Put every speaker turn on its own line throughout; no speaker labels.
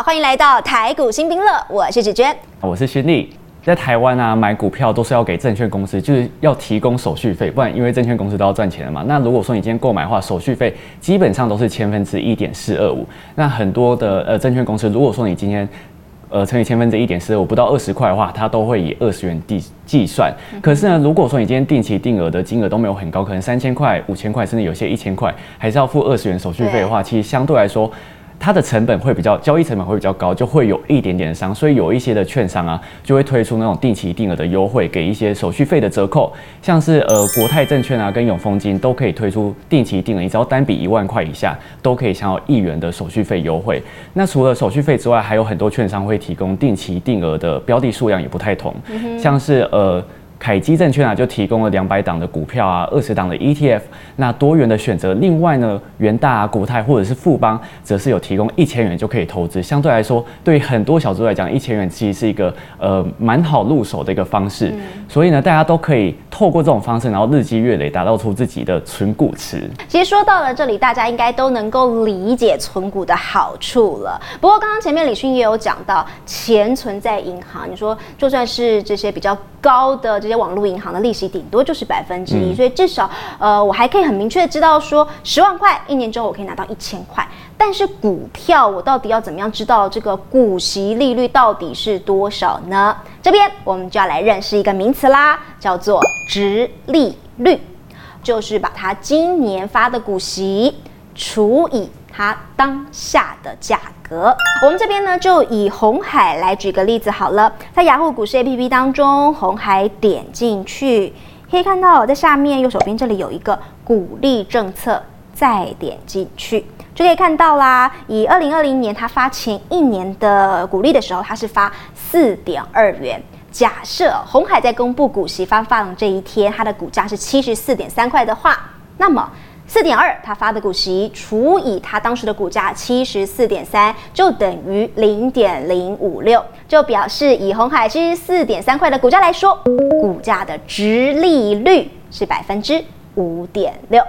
好，欢迎来到台股新兵乐，我是芷娟，
我是勋利。在台湾啊，买股票都是要给证券公司，就是要提供手续费，不然因为证券公司都要赚钱的嘛。那如果说你今天购买的话，手续费基本上都是千分之一点四二五。那很多的呃证券公司，如果说你今天呃乘以千分之一点四二五，不到二十块的话，它都会以二十元计计算。可是呢，如果说你今天定期定额的金额都没有很高，可能三千块、五千块，甚至有些一千块，还是要付二十元手续费的话，其实相对来说。它的成本会比较，交易成本会比较高，就会有一点点的伤，所以有一些的券商啊，就会推出那种定期定额的优惠，给一些手续费的折扣，像是呃国泰证券啊跟永丰金都可以推出定期定额，你只要单笔一万块以下，都可以享有一元的手续费优惠。那除了手续费之外，还有很多券商会提供定期定额的标的数量也不太同，像是呃。凯基证券啊，就提供了两百档的股票啊，二十档的 ETF，那多元的选择。另外呢，元大啊、国泰或者是富邦，则是有提供一千元就可以投资。相对来说，对很多小资来讲，一千元其实是一个呃蛮好入手的一个方式。所以呢，大家都可以透过这种方式，然后日积月累，打造出自己的存股池。
其实说到了这里，大家应该都能够理解存股的好处了。不过刚刚前面李迅也有讲到，钱存在银行，你说就算是这些比较高的这些网络银行的利息顶多就是百分之一，所以至少呃我还可以很明确的知道说十万块一年之后我可以拿到一千块，但是股票我到底要怎么样知道这个股息利率到底是多少呢？这边我们就要来认识一个名词啦，叫做值利率，就是把它今年发的股息除以它当下的价格。我们这边呢，就以红海来举个例子好了。在雅虎股市 APP 当中，红海点进去，可以看到在下面右手边这里有一个股利政策，再点进去就可以看到啦。以二零二零年它发前一年的股利的时候，它是发四点二元。假设红海在公布股息发放这一天，它的股价是七十四点三块的话，那么。四点二，他发的股息除以他当时的股价七十四点三，就等于零点零五六，就表示以红海七十四点三块的股价来说，股价的值利率是百分之。五点六，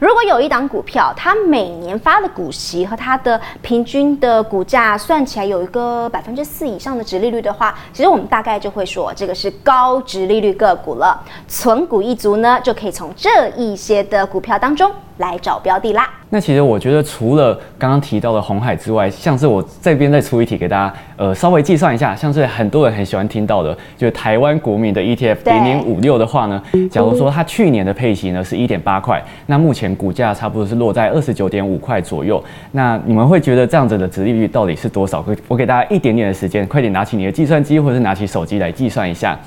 如果有一档股票，它每年发的股息和它的平均的股价算起来有一个百分之四以上的值利率的话，其实我们大概就会说这个是高值利率个股了。存股一族呢，就可以从这一些的股票当中来找标的啦。
那其实我觉得，除了刚刚提到的红海之外，像是我这边再出一题给大家，呃，稍微计算一下，像是很多人很喜欢听到的，就是台湾国民的 ETF 零零五六的话呢，假如说它去年的配息呢是一点八块，那目前股价差不多是落在二十九点五块左右，那你们会觉得这样子的值利率到底是多少？我给大家一点点的时间，快点拿起你的计算机或者是拿起手机来计算一下。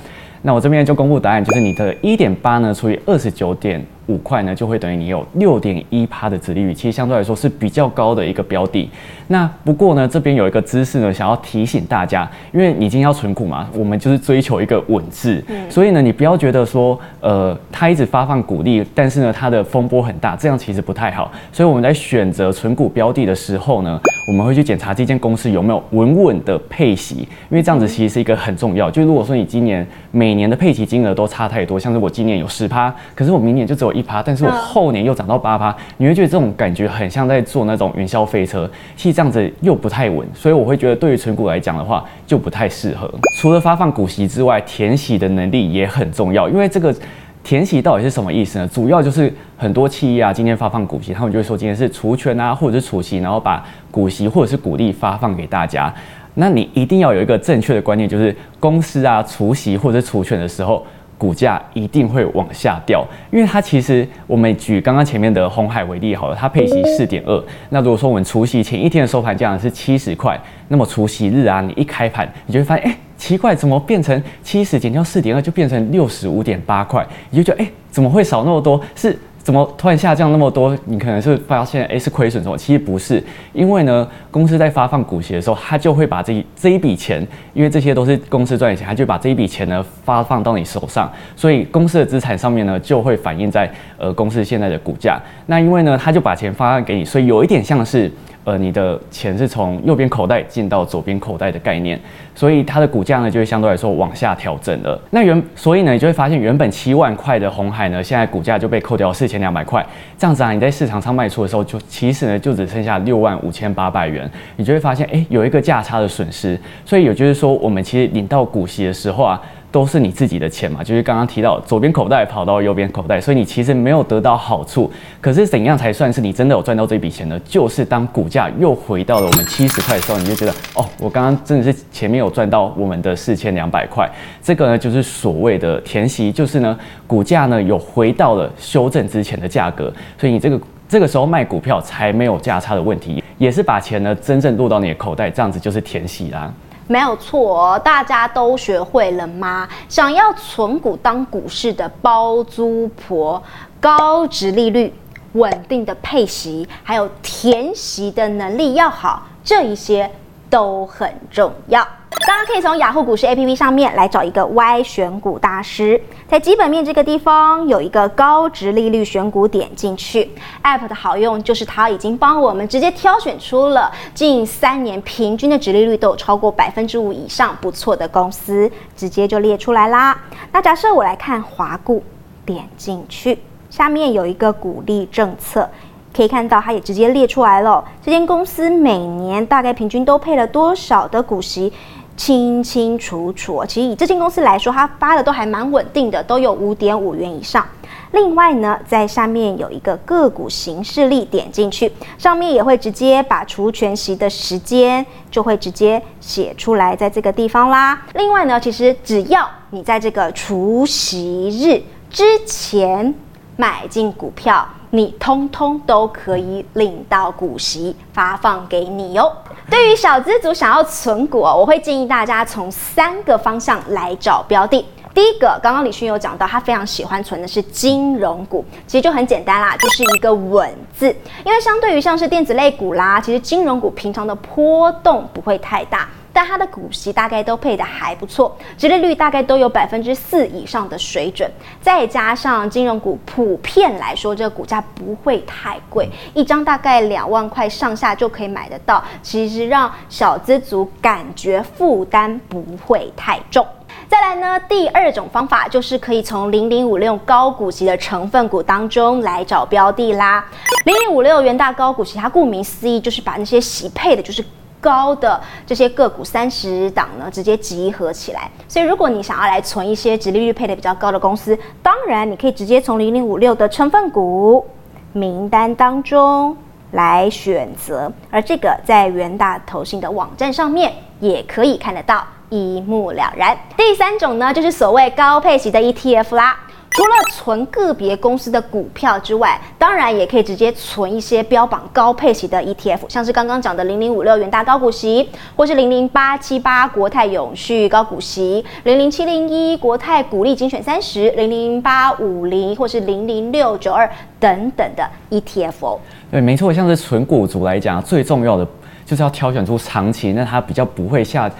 那我这边就公布答案，就是你的一点八呢除以二十九点。五块呢，就会等于你有六点一趴的殖利率，其实相对来说是比较高的一个标的。那不过呢，这边有一个知识呢，想要提醒大家，因为你今天要存股嘛，我们就是追求一个稳字，所以呢，你不要觉得说，呃，它一直发放股利，但是呢，它的风波很大，这样其实不太好。所以我们在选择存股标的的时候呢，我们会去检查这间公司有没有稳稳的配息，因为这样子其实是一个很重要。就如果说你今年每年的配息金额都差太多，像是我今年有十趴，可是我明年就只有。一趴，但是我后年又涨到八趴，你会觉得这种感觉很像在坐那种云霄飞车，其实这样子又不太稳，所以我会觉得对于存股来讲的话就不太适合。除了发放股息之外，填息的能力也很重要，因为这个填息到底是什么意思呢？主要就是很多企业啊，今天发放股息，他们就会说今天是除权啊，或者是除息，然后把股息或者是股利发放给大家。那你一定要有一个正确的观念，就是公司啊除息或者除权的时候。股价一定会往下掉，因为它其实我们举刚刚前面的红海为例好了，它配息四点二，那如果说我们除夕前一天的收盘价是七十块，那么除夕日啊，你一开盘你就会发现，哎，奇怪，怎么变成七十减掉四点二就变成六十五点八块？你就觉得，哎，怎么会少那么多？是。怎么突然下降那么多？你可能是发现哎是亏损什么？其实不是，因为呢，公司在发放股息的时候，他就会把这这一笔钱，因为这些都是公司赚的钱，他就把这一笔钱呢发放到你手上，所以公司的资产上面呢就会反映在呃公司现在的股价。那因为呢，他就把钱发放给你，所以有一点像是。呃你的钱是从右边口袋进到左边口袋的概念，所以它的股价呢就会相对来说往下调整了。那原所以呢，你就会发现原本七万块的红海呢，现在股价就被扣掉四千两百块，这样子啊，你在市场上卖出的时候，就其实呢就只剩下六万五千八百元，你就会发现哎有一个价差的损失。所以也就是说，我们其实领到股息的时候啊。都是你自己的钱嘛，就是刚刚提到左边口袋跑到右边口袋，所以你其实没有得到好处。可是怎样才算是你真的有赚到这笔钱呢？就是当股价又回到了我们七十块的时候，你就觉得哦，我刚刚真的是前面有赚到我们的四千两百块。这个呢就是所谓的填息，就是呢股价呢有回到了修正之前的价格，所以你这个这个时候卖股票才没有价差的问题，也是把钱呢真正落到你的口袋，这样子就是填息啦。
没有错，大家都学会了吗？想要存股当股市的包租婆，高值利率、稳定的配息，还有填息的能力要好，这一些都很重要。大家可以从雅虎股市 APP 上面来找一个 Y 选股大师，在基本面这个地方有一个高值利率选股，点进去。App 的好用就是它已经帮我们直接挑选出了近三年平均的值利率都有超过百分之五以上不错的公司，直接就列出来啦。那假设我来看华股，点进去，下面有一个股利政策，可以看到它也直接列出来了，这间公司每年大概平均都配了多少的股息。清清楚楚，其实以这间公司来说，它发的都还蛮稳定的，都有五点五元以上。另外呢，在下面有一个个股形式力，点进去，上面也会直接把除权息的时间就会直接写出来，在这个地方啦。另外呢，其实只要你在这个除息日之前买进股票。你通通都可以领到股息发放给你哟。对于小资族想要存股哦，我会建议大家从三个方向来找标的。第一个，刚刚李勋有讲到，他非常喜欢存的是金融股，其实就很简单啦，就是一个稳字。因为相对于像是电子类股啦，其实金融股平常的波动不会太大。但它的股息大概都配的还不错，殖利率大概都有百分之四以上的水准，再加上金融股普遍来说，这个股价不会太贵，一张大概两万块上下就可以买得到，其实让小资族感觉负担不会太重。再来呢，第二种方法就是可以从零零五六高股息的成分股当中来找标的啦。零零五六元大高股息，它顾名思义就是把那些息配的，就是。高的这些个股三十档呢，直接集合起来。所以，如果你想要来存一些直利率配的比较高的公司，当然你可以直接从零零五六的成分股名单当中来选择。而这个在元大投信的网站上面也可以看得到，一目了然。第三种呢，就是所谓高配型的 ETF 啦。除了存个别公司的股票之外，当然也可以直接存一些标榜高配息的 ETF，像是刚刚讲的零零五六元大高股息，或是零零八七八国泰永续高股息，零零七零一国泰股利精选三十，零零八五零或是零零六九二等等的 ETF。
对，没错，像是存股族来讲，最重要的就是要挑选出长期，那它比较不会下。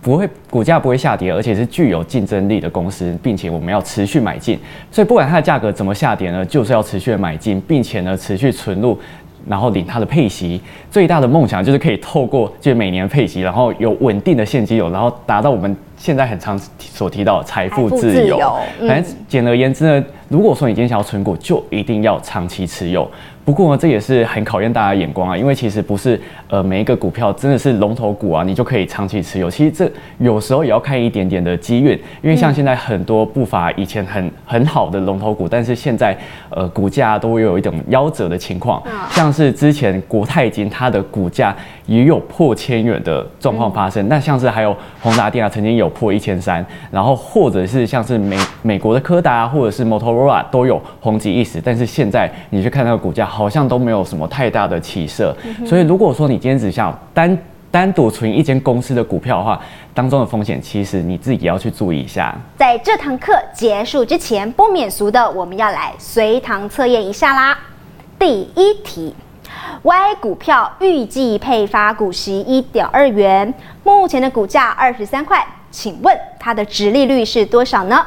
不会，股价不会下跌，而且是具有竞争力的公司，并且我们要持续买进。所以不管它的价格怎么下跌呢，就是要持续的买进，并且呢持续存入，然后领它的配息。最大的梦想就是可以透过就每年配息，然后有稳定的现金流，然后达到我们现在很常所提到财富自由。反正简而言之呢，如果说你今天想要存股，就一定要长期持有。不过呢，这也是很考验大家眼光啊，因为其实不是呃每一个股票真的是龙头股啊，你就可以长期持有。其实这有时候也要看一点点的机运，因为像现在很多不乏以前很很好的龙头股，但是现在呃股价都有一种夭折的情况，像是之前国泰金它的股价也有破千元的状况发生，那像是还有宏达电啊曾经有破一千三，然后或者是像是美美国的柯达或者是 Motorola 都有红极一时，但是现在你去看那个股价。好像都没有什么太大的起色，所以如果说你今天只想单单独存一间公司的股票的话，当中的风险其实你自己也要去注意一下。
在这堂课结束之前，不免俗的，我们要来随堂测验一下啦。第一题，Y 股票预计配发股息一点二元，目前的股价二十三块，请问它的值利率是多少呢？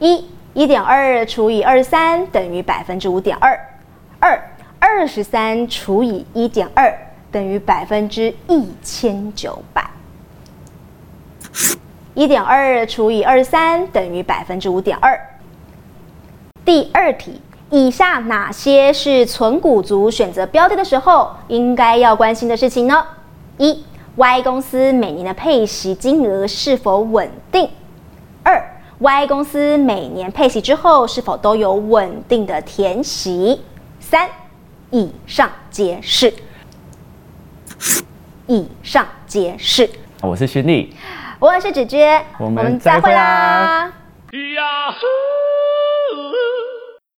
一一点二除以二十三等于百分之五点二，二。二十三除以一点二等于百分之一千九百。一点二除以二十三等于百分之五点二。第二题，以下哪些是存股族选择标的的时候应该要关心的事情呢？一、Y 公司每年的配息金额是否稳定？二、Y 公司每年配息之后是否都有稳定的填息？三、以上皆是。以上皆是。
我是徐丽，
我是芷娟，
我们再会啦。